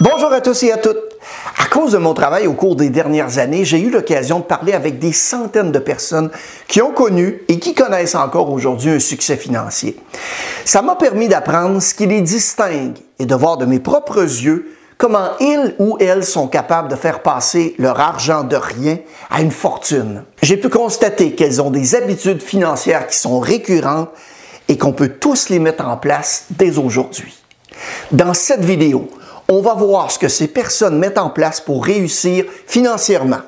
Bonjour à tous et à toutes. À cause de mon travail au cours des dernières années, j'ai eu l'occasion de parler avec des centaines de personnes qui ont connu et qui connaissent encore aujourd'hui un succès financier. Ça m'a permis d'apprendre ce qui les distingue et de voir de mes propres yeux comment ils ou elles sont capables de faire passer leur argent de rien à une fortune. J'ai pu constater qu'elles ont des habitudes financières qui sont récurrentes et qu'on peut tous les mettre en place dès aujourd'hui. Dans cette vidéo, on va voir ce que ces personnes mettent en place pour réussir financièrement.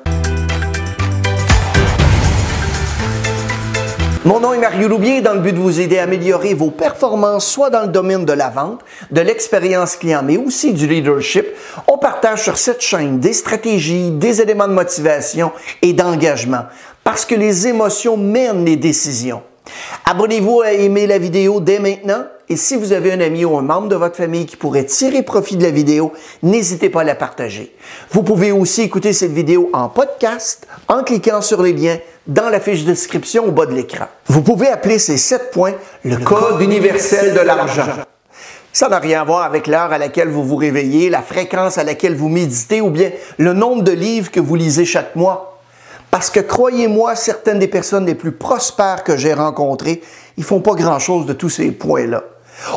Mon nom est Mario Loubier dans le but de vous aider à améliorer vos performances, soit dans le domaine de la vente, de l'expérience client, mais aussi du leadership. On partage sur cette chaîne des stratégies, des éléments de motivation et d'engagement, parce que les émotions mènent les décisions. Abonnez-vous à aimer la vidéo dès maintenant et si vous avez un ami ou un membre de votre famille qui pourrait tirer profit de la vidéo, n'hésitez pas à la partager. Vous pouvez aussi écouter cette vidéo en podcast en cliquant sur les liens dans la fiche de description au bas de l'écran. Vous pouvez appeler ces sept points le, code, universel de l'argent. Ça n'a rien à voir avec l'heure à laquelle vous vous réveillez, la fréquence à laquelle vous méditez ou bien le nombre de livres que vous lisez chaque mois. Parce que croyez-moi, certaines des personnes les plus prospères que j'ai rencontrées, ils font pas grand-chose de tous ces points-là.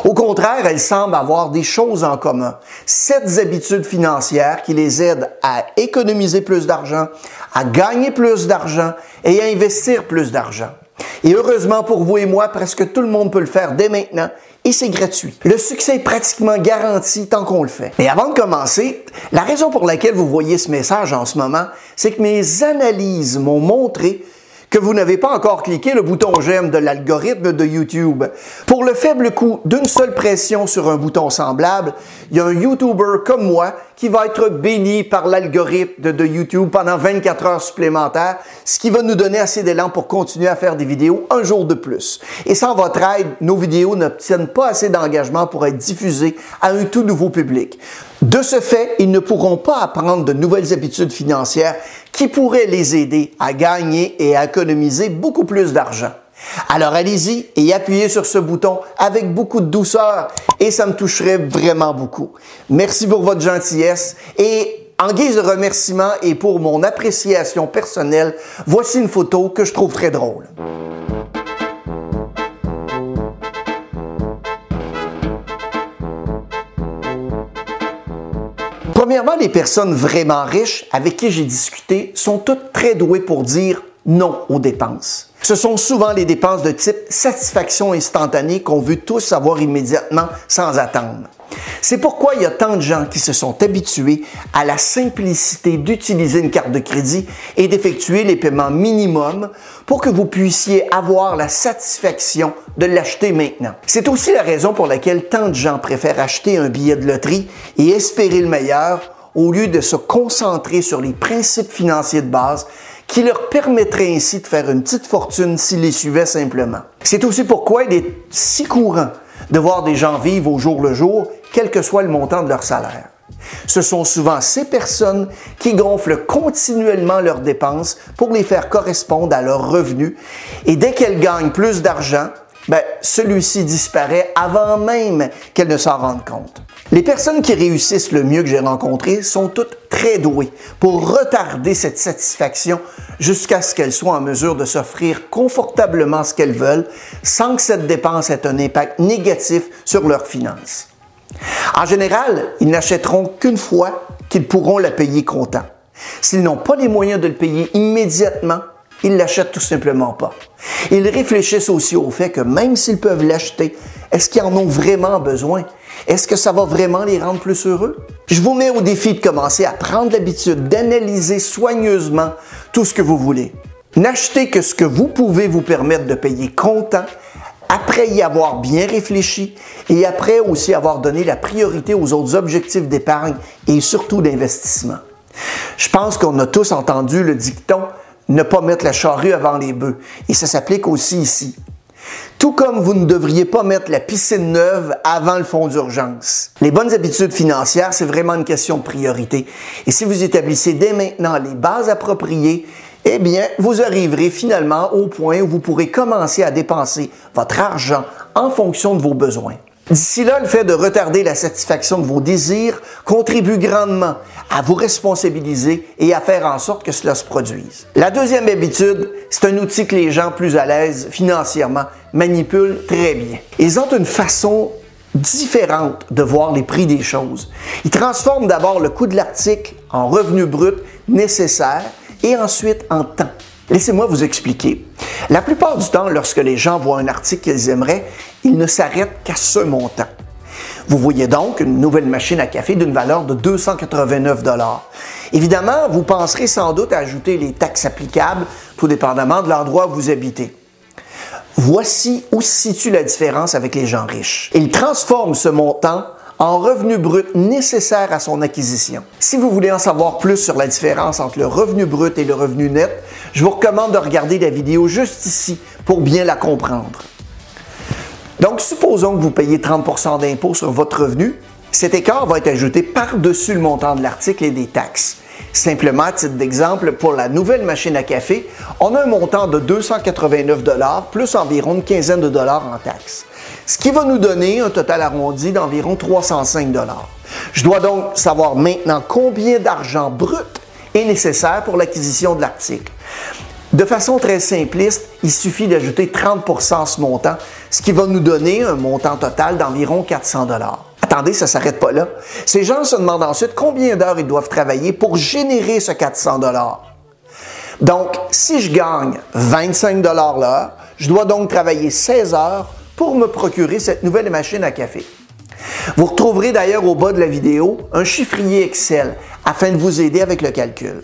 Au contraire, elles semblent avoir des choses en commun. Sept habitudes financières qui les aident à économiser plus d'argent, à gagner plus d'argent et à investir plus d'argent. Et heureusement pour vous et moi, presque tout le monde peut le faire dès maintenant et c'est gratuit. Le succès est pratiquement garanti tant qu'on le fait. Et avant de commencer, la raison pour laquelle vous voyez ce message en ce moment, c'est que mes analyses m'ont montré que vous n'avez pas encore cliqué le bouton j'aime de l'algorithme de YouTube. Pour le faible coût d'une seule pression sur un bouton semblable, il y a un YouTuber comme moi qui va être béni par l'algorithme de, YouTube pendant 24 heures supplémentaires, ce qui va nous donner assez d'élan pour continuer à faire des vidéos un jour de plus. Et sans votre aide, nos vidéos n'obtiennent pas assez d'engagement pour être diffusées à un tout nouveau public. De ce fait, ils ne pourront pas apprendre de nouvelles habitudes financières qui pourraient les aider à gagner et à économiser beaucoup plus d'argent. Alors allez-y et appuyez sur ce bouton avec beaucoup de douceur et ça me toucherait vraiment beaucoup. Merci pour votre gentillesse et en guise de remerciement et pour mon appréciation personnelle, voici une photo que je trouve très drôle. Premièrement, les personnes vraiment riches avec qui j'ai discuté sont toutes très douées pour dire non aux dépenses. Ce sont souvent les dépenses de type satisfaction instantanée qu'on veut tous avoir immédiatement sans attendre. C'est pourquoi il y a tant de gens qui se sont habitués à la simplicité d'utiliser une carte de crédit et d'effectuer les paiements minimums pour que vous puissiez avoir la satisfaction de l'acheter maintenant. C'est aussi la raison pour laquelle tant de gens préfèrent acheter un billet de loterie et espérer le meilleur au lieu de se concentrer sur les principes financiers de base qui leur permettraient ainsi de faire une petite fortune s'ils les suivaient simplement. C'est aussi pourquoi il est si courant de voir des gens vivre au jour le jour, quel que soit le montant de leur salaire. Ce sont souvent ces personnes qui gonflent continuellement leurs dépenses pour les faire correspondre à leurs revenus et dès qu'elles gagnent plus d'argent, ben, celui-ci disparaît avant même qu'elles ne s'en rendent compte. Les personnes qui réussissent le mieux que j'ai rencontrées sont toutes très douées pour retarder cette satisfaction jusqu'à ce qu'elles soient en mesure de s'offrir confortablement ce qu'elles veulent sans que cette dépense ait un impact négatif sur leurs finances. En général, ils n'achèteront qu'une fois qu'ils pourront la payer comptant. S'ils n'ont pas les moyens de le payer immédiatement, ils l'achètent tout simplement pas. Ils réfléchissent aussi au fait que même s'ils peuvent l'acheter, est-ce qu'ils en ont vraiment besoin? Est-ce que ça va vraiment les rendre plus heureux? Je vous mets au défi de commencer à prendre l'habitude d'analyser soigneusement tout ce que vous voulez. N'achetez que ce que vous pouvez vous permettre de payer comptant après y avoir bien réfléchi et après aussi avoir donné la priorité aux autres objectifs d'épargne et surtout d'investissement. Je pense qu'on a tous entendu le dicton ne pas mettre la charrue avant les bœufs et ça s'applique aussi ici. Tout comme vous ne devriez pas mettre la piscine neuve avant le fonds d'urgence. Les bonnes habitudes financières, c'est vraiment une question de priorité. Et si vous établissez dès maintenant les bases appropriées, eh bien, vous arriverez finalement au point où vous pourrez commencer à dépenser votre argent en fonction de vos besoins. D'ici là, le fait de retarder la satisfaction de vos désirs contribue grandement à vous responsabiliser et à faire en sorte que cela se produise. La deuxième habitude, c'est un outil que les gens plus à l'aise financièrement manipulent très bien. Ils ont une façon différente de voir les prix des choses. Ils transforment d'abord le coût de l'article en revenu brut nécessaire et ensuite en temps. Laissez-moi vous expliquer. La plupart du temps, lorsque les gens voient un article qu'ils aimeraient, ils ne s'arrêtent qu'à ce montant. Vous voyez donc une nouvelle machine à café d'une valeur de 289 Évidemment, vous penserez sans doute à ajouter les taxes applicables, tout dépendamment de l'endroit où vous habitez. Voici où se situe la différence avec les gens riches. Ils transforment ce montant en revenu brut nécessaire à son acquisition. Si vous voulez en savoir plus sur la différence entre le revenu brut et le revenu net, je vous recommande de regarder la vidéo juste ici pour bien la comprendre. Donc, supposons que vous payez 30% d'impôt sur votre revenu. Cet écart va être ajouté par-dessus le montant de l'article et des taxes. Simplement, à titre d'exemple, pour la nouvelle machine à café, on a un montant de 289 plus environ une quinzaine de dollars en taxes. Ce qui va nous donner un total arrondi d'environ 305 Je dois donc savoir maintenant combien d'argent brut est nécessaire pour l'acquisition de l'article. De façon très simpliste, il suffit d'ajouter 30 à ce montant, ce qui va nous donner un montant total d'environ 400 Attendez, ça ne s'arrête pas là. Ces gens se demandent ensuite combien d'heures ils doivent travailler pour générer ce 400 Donc, si je gagne 25 l'heure, je dois donc travailler 16 heures pour me procurer cette nouvelle machine à café. Vous retrouverez d'ailleurs au bas de la vidéo un chiffrier Excel afin de vous aider avec le calcul.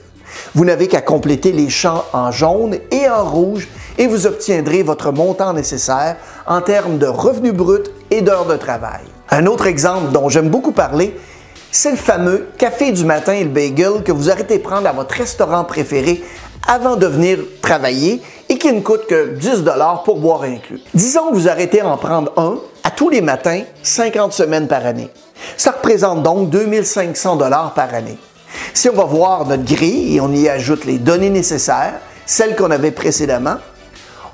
Vous n'avez qu'à compléter les champs en jaune et en rouge et vous obtiendrez votre montant nécessaire en termes de revenus bruts et d'heures de travail. Un autre exemple dont j'aime beaucoup parler, c'est le fameux café du matin et le bagel que vous arrêtez de prendre à votre restaurant préféré avant de venir travailler et qui ne coûte que 10 dollars pour boire inclus. Disons que vous arrêtez à en prendre un tous les matins, 50 semaines par année. Ça représente donc 2500 dollars par année. Si on va voir notre grille et on y ajoute les données nécessaires, celles qu'on avait précédemment,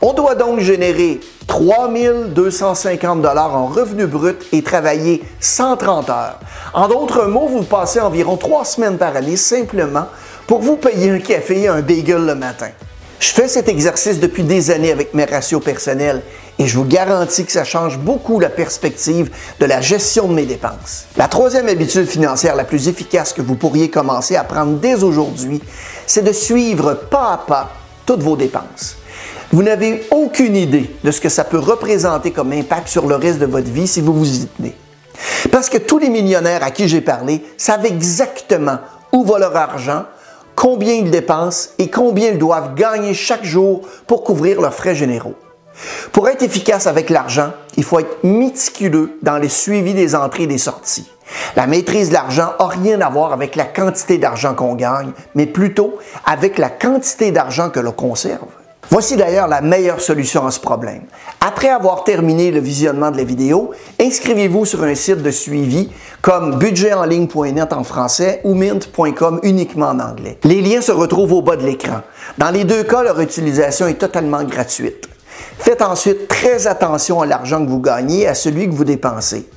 on doit donc générer 3250 dollars en revenus bruts et travailler 130 heures. En d'autres mots, vous passez environ trois semaines par année simplement pour vous payer un café et un bagel le matin. Je fais cet exercice depuis des années avec mes ratios personnels et je vous garantis que ça change beaucoup la perspective de la gestion de mes dépenses. La troisième habitude financière la plus efficace que vous pourriez commencer à prendre dès aujourd'hui, c'est de suivre pas à pas toutes vos dépenses. Vous n'avez aucune idée de ce que ça peut représenter comme impact sur le reste de votre vie si vous vous y tenez. Parce que tous les millionnaires à qui j'ai parlé savent exactement où va leur argent, combien ils dépensent et combien ils doivent gagner chaque jour pour couvrir leurs frais généraux. Pour être efficace avec l'argent, il faut être méticuleux dans le suivi des entrées et des sorties. La maîtrise de l'argent n'a rien à voir avec la quantité d'argent qu'on gagne, mais plutôt avec la quantité d'argent que l'on conserve. Voici d'ailleurs la meilleure solution à ce problème. Après avoir terminé le visionnement de la vidéo, inscrivez-vous sur un site de suivi comme budgetenligne.net en français ou mint.com uniquement en anglais. Les liens se retrouvent au bas de l'écran. Dans les deux cas, leur utilisation est totalement gratuite. Faites ensuite très attention à l'argent que vous gagnez à celui que vous dépensez.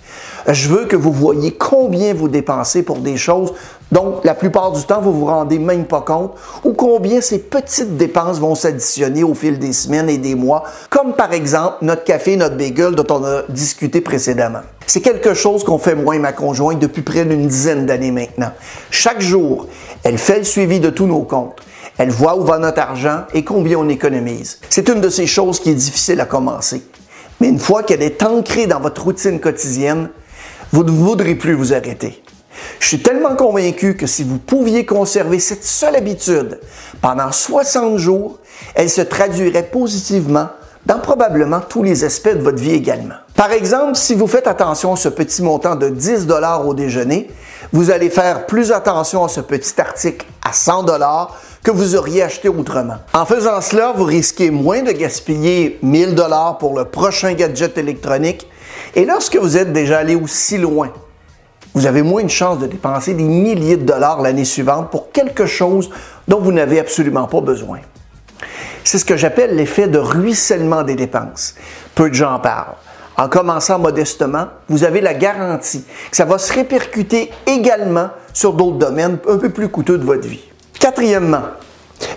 Je veux que vous voyez combien vous dépensez pour des choses dont la plupart du temps vous vous rendez même pas compte ou combien ces petites dépenses vont s'additionner au fil des semaines et des mois, comme par exemple notre café, notre bagel dont on a discuté précédemment. C'est quelque chose qu'on fait moi et ma conjointe depuis près d'une dizaine d'années maintenant. Chaque jour, elle fait le suivi de tous nos comptes. Elle voit où va notre argent et combien on économise. C'est une de ces choses qui est difficile à commencer. Mais une fois qu'elle est ancrée dans votre routine quotidienne, vous ne voudrez plus vous arrêter. Je suis tellement convaincu que si vous pouviez conserver cette seule habitude pendant 60 jours, elle se traduirait positivement dans probablement tous les aspects de votre vie également. Par exemple, si vous faites attention à ce petit montant de 10 dollars au déjeuner, vous allez faire plus attention à ce petit article à 100 dollars que vous auriez acheté autrement. En faisant cela, vous risquez moins de gaspiller 1000 dollars pour le prochain gadget électronique et lorsque vous êtes déjà allé aussi loin, vous avez moins de chances de dépenser des milliers de dollars l'année suivante pour quelque chose dont vous n'avez absolument pas besoin. C'est ce que j'appelle l'effet de ruissellement des dépenses. Peu de gens en parlent. En commençant modestement, vous avez la garantie que ça va se répercuter également sur d'autres domaines un peu plus coûteux de votre vie. Quatrièmement,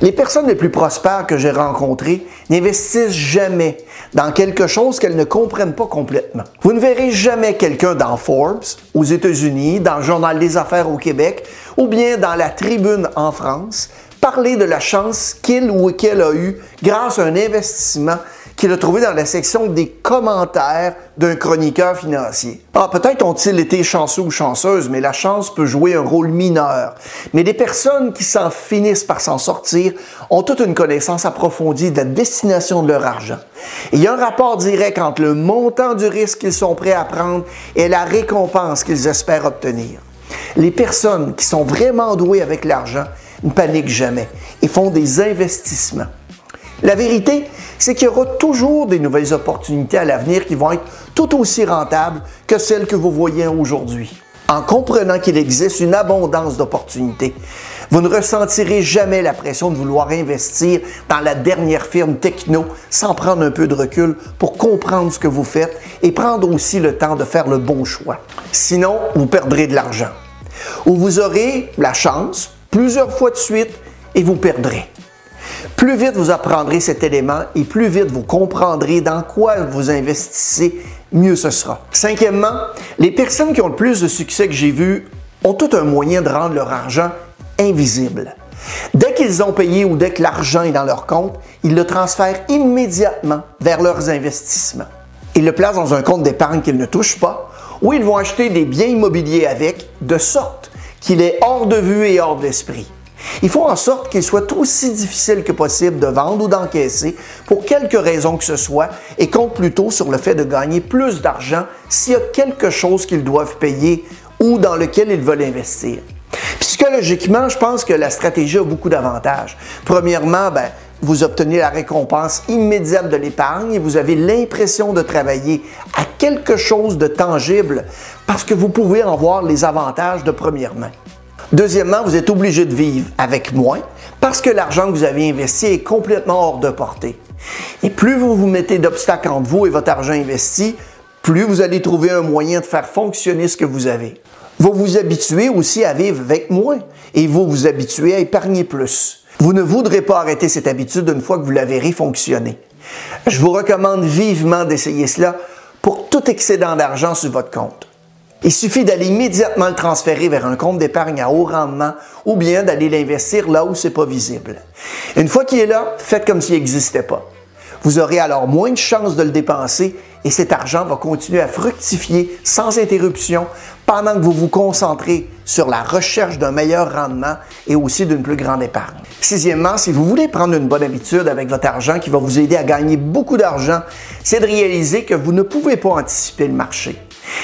les personnes les plus prospères que j'ai rencontrées n'investissent jamais dans quelque chose qu'elles ne comprennent pas complètement. Vous ne verrez jamais quelqu'un dans Forbes, aux États-Unis, dans le Journal des Affaires au Québec ou bien dans la Tribune en France parler de la chance qu'il ou qu'elle a eue grâce à un investissement qu'il a trouvé dans la section des commentaires d'un chroniqueur financier. Ah, peut-être ont-ils été chanceux ou chanceuses, mais la chance peut jouer un rôle mineur. Mais des personnes qui s'en finissent par s'en sortir ont toute une connaissance approfondie de la destination de leur argent. il y a un rapport direct entre le montant du risque qu'ils sont prêts à prendre et la récompense qu'ils espèrent obtenir. Les personnes qui sont vraiment douées avec l'argent ne paniquent jamais et font des investissements. La vérité, c'est qu'il y aura toujours des nouvelles opportunités à l'avenir qui vont être tout aussi rentables que celles que vous voyez aujourd'hui. En comprenant qu'il existe une abondance d'opportunités, vous ne ressentirez jamais la pression de vouloir investir dans la dernière firme techno sans prendre un peu de recul pour comprendre ce que vous faites et prendre aussi le temps de faire le bon choix. Sinon, vous perdrez de l'argent. Ou vous aurez la chance, plusieurs fois de suite, et vous perdrez. Plus vite vous apprendrez cet élément et plus vite vous comprendrez dans quoi vous investissez, mieux ce sera. Cinquièmement, les personnes qui ont le plus de succès que j'ai vu ont tout un moyen de rendre leur argent invisible. Dès qu'ils ont payé ou dès que l'argent est dans leur compte, ils le transfèrent immédiatement vers leurs investissements. Ils le placent dans un compte d'épargne qu'ils ne touchent pas ou ils vont acheter des biens immobiliers avec, de sorte qu'il est hors de vue et hors d'esprit. Il faut en sorte qu'il soit aussi difficile que possible de vendre ou d'encaisser pour quelque raison que ce soit et compte plutôt sur le fait de gagner plus d'argent s'il y a quelque chose qu'ils doivent payer ou dans lequel ils veulent investir. Psychologiquement, je pense que la stratégie a beaucoup d'avantages. Premièrement, ben, vous obtenez la récompense immédiate de l'épargne et vous avez l'impression de travailler à quelque chose de tangible parce que vous pouvez en voir les avantages de première main. Deuxièmement, vous êtes obligé de vivre avec moins parce que l'argent que vous avez investi est complètement hors de portée. Et plus vous vous mettez d'obstacles entre vous et votre argent investi, plus vous allez trouver un moyen de faire fonctionner ce que vous avez. Vous vous habituez aussi à vivre avec moins et vous vous habituez à épargner plus. Vous ne voudrez pas arrêter cette habitude une fois que vous la verrez fonctionner. Je vous recommande vivement d'essayer cela pour tout excédent d'argent sur votre compte. Il suffit d'aller immédiatement le transférer vers un compte d'épargne à haut rendement ou bien d'aller l'investir là où c'est pas visible. Une fois qu'il est là, faites comme s'il n'existait pas. Vous aurez alors moins de chances de le dépenser et cet argent va continuer à fructifier sans interruption pendant que vous vous concentrez sur la recherche d'un meilleur rendement et aussi d'une plus grande épargne. Sixièmement, si vous voulez prendre une bonne habitude avec votre argent qui va vous aider à gagner beaucoup d'argent, c'est de réaliser que vous ne pouvez pas anticiper le marché.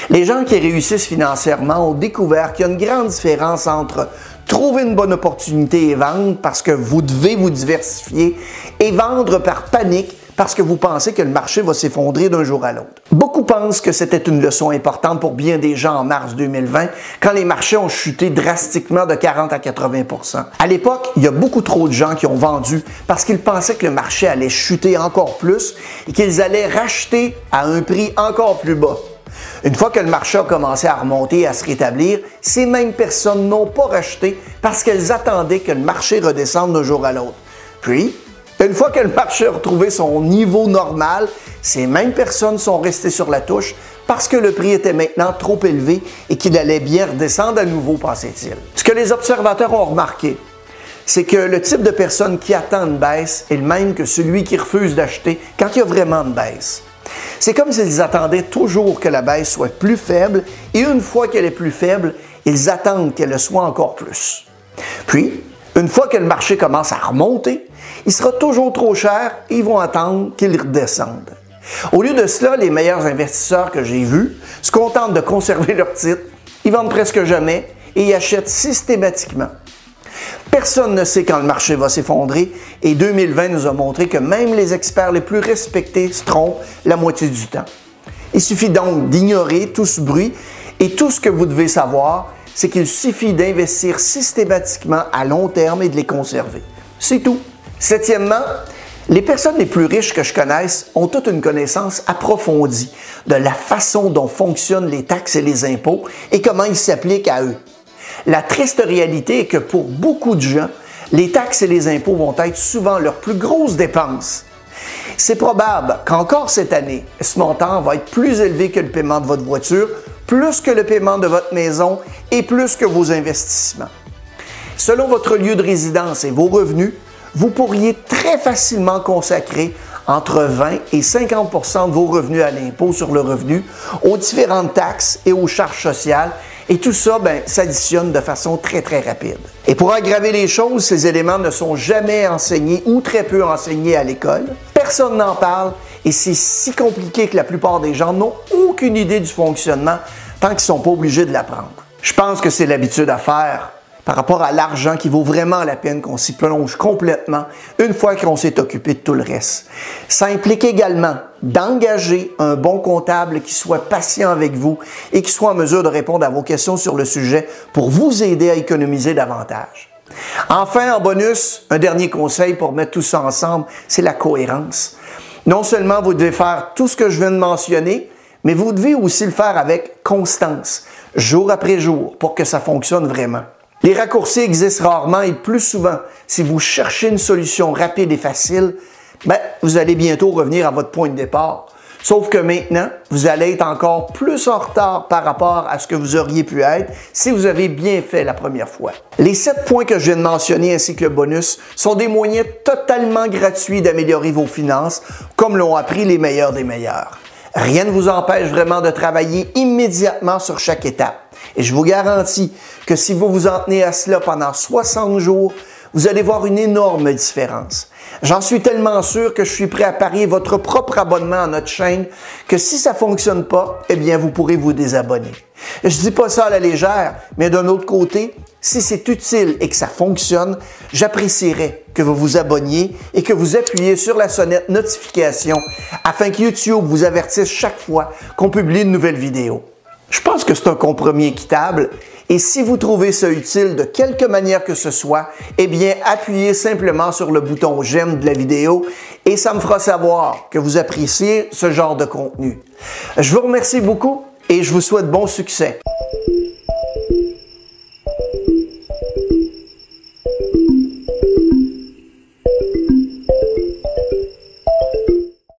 Les gens qui réussissent financièrement ont découvert qu'il y a une grande différence entre trouver une bonne opportunité et vendre parce que vous devez vous diversifier et vendre par panique parce que vous pensez que le marché va s'effondrer d'un jour à l'autre. Beaucoup pensent que c'était une leçon importante pour bien des gens en mars 2020 quand les marchés ont chuté drastiquement de 40 à 80% À l'époque, il y a beaucoup trop de gens qui ont vendu parce qu'ils pensaient que le marché allait chuter encore plus et qu'ils allaient racheter à un prix encore plus bas. Une fois que le marché a commencé à remonter et à se rétablir, ces mêmes personnes n'ont pas racheté parce qu'elles attendaient que le marché redescende d'un jour à l'autre. Puis, une fois que le marché a retrouvé son niveau normal, ces mêmes personnes sont restées sur la touche parce que le prix était maintenant trop élevé et qu'il allait bien redescendre à nouveau, pensait-il. Ce que les observateurs ont remarqué, c'est que le type de personne qui attend une baisse est le même que celui qui refuse d'acheter quand il y a vraiment une baisse. C'est comme s'ils attendaient toujours que la baisse soit plus faible et une fois qu'elle est plus faible, ils attendent qu'elle le soit encore plus. Puis, une fois que le marché commence à remonter, il sera toujours trop cher et ils vont attendre qu'il redescende. Au lieu de cela, les meilleurs investisseurs que j'ai vus se contentent de conserver leur titre, ils vendent presque jamais et ils achètent systématiquement. Personne ne sait quand le marché va s'effondrer et 2020 nous a montré que même les experts les plus respectés se trompent la moitié du temps. Il suffit donc d'ignorer tout ce bruit et tout ce que vous devez savoir, c'est qu'il suffit d'investir systématiquement à long terme et de les conserver. C'est tout. Septièmement, Les personnes les plus riches que je connaisse ont toute une connaissance approfondie de la façon dont fonctionnent les taxes et les impôts et comment ils s'appliquent à eux. La triste réalité est que pour beaucoup de gens, les taxes et les impôts vont être souvent leurs plus grosses dépenses. C'est probable qu'encore cette année, ce montant va être plus élevé que le paiement de votre voiture, plus que le paiement de votre maison et plus que vos investissements. Selon votre lieu de résidence et vos revenus, vous pourriez très facilement consacrer entre 20 et 50% de vos revenus à l'impôt sur le revenu, aux différentes taxes et aux charges sociales. Et tout ça ben, s'additionne de façon très, très rapide. Et pour aggraver les choses, ces éléments ne sont jamais enseignés ou très peu enseignés à l'école. Personne n'en parle et c'est si compliqué que la plupart des gens n'ont aucune idée du fonctionnement tant qu'ils ne sont pas obligés de l'apprendre. Je pense que c'est l'habitude à faire par rapport à l'argent qui vaut vraiment la peine qu'on s'y plonge complètement une fois qu'on s'est occupé de tout le reste. Ça implique également d'engager un bon comptable qui soit patient avec vous et qui soit en mesure de répondre à vos questions sur le sujet pour vous aider à économiser davantage. Enfin, en bonus, un dernier conseil pour mettre tout ça ensemble, c'est la cohérence. Non seulement vous devez faire tout ce que je viens de mentionner, mais vous devez aussi le faire avec constance, jour après jour, pour que ça fonctionne vraiment. Les raccourcis existent rarement et plus souvent, si vous cherchez une solution rapide et facile, ben, vous allez bientôt revenir à votre point de départ. Sauf que maintenant, vous allez être encore plus en retard par rapport à ce que vous auriez pu être si vous avez bien fait la première fois. Les sept points que je viens de mentionner ainsi que le bonus sont des moyens totalement gratuits d'améliorer vos finances, comme l'ont appris les meilleurs des meilleurs. Rien ne vous empêche vraiment de travailler immédiatement sur chaque étape. Et je vous garantis que si vous vous en tenez à cela pendant 60 jours, vous allez voir une énorme différence. J'en suis tellement sûr que je suis prêt à parier votre propre abonnement à notre chaîne que si ça fonctionne pas, eh bien, vous pourrez vous désabonner. Je dis pas ça à la légère, mais d'un autre côté, si c'est utile et que ça fonctionne, j'apprécierais que vous vous abonniez et que vous appuyiez sur la sonnette notification afin que YouTube vous avertisse chaque fois qu'on publie une nouvelle vidéo. Je pense que c'est un compromis équitable et si vous trouvez ça utile de quelque manière que ce soit, eh bien, appuyez simplement sur le bouton j'aime de la vidéo et ça me fera savoir que vous appréciez ce genre de contenu. Je vous remercie beaucoup et je vous souhaite bon succès.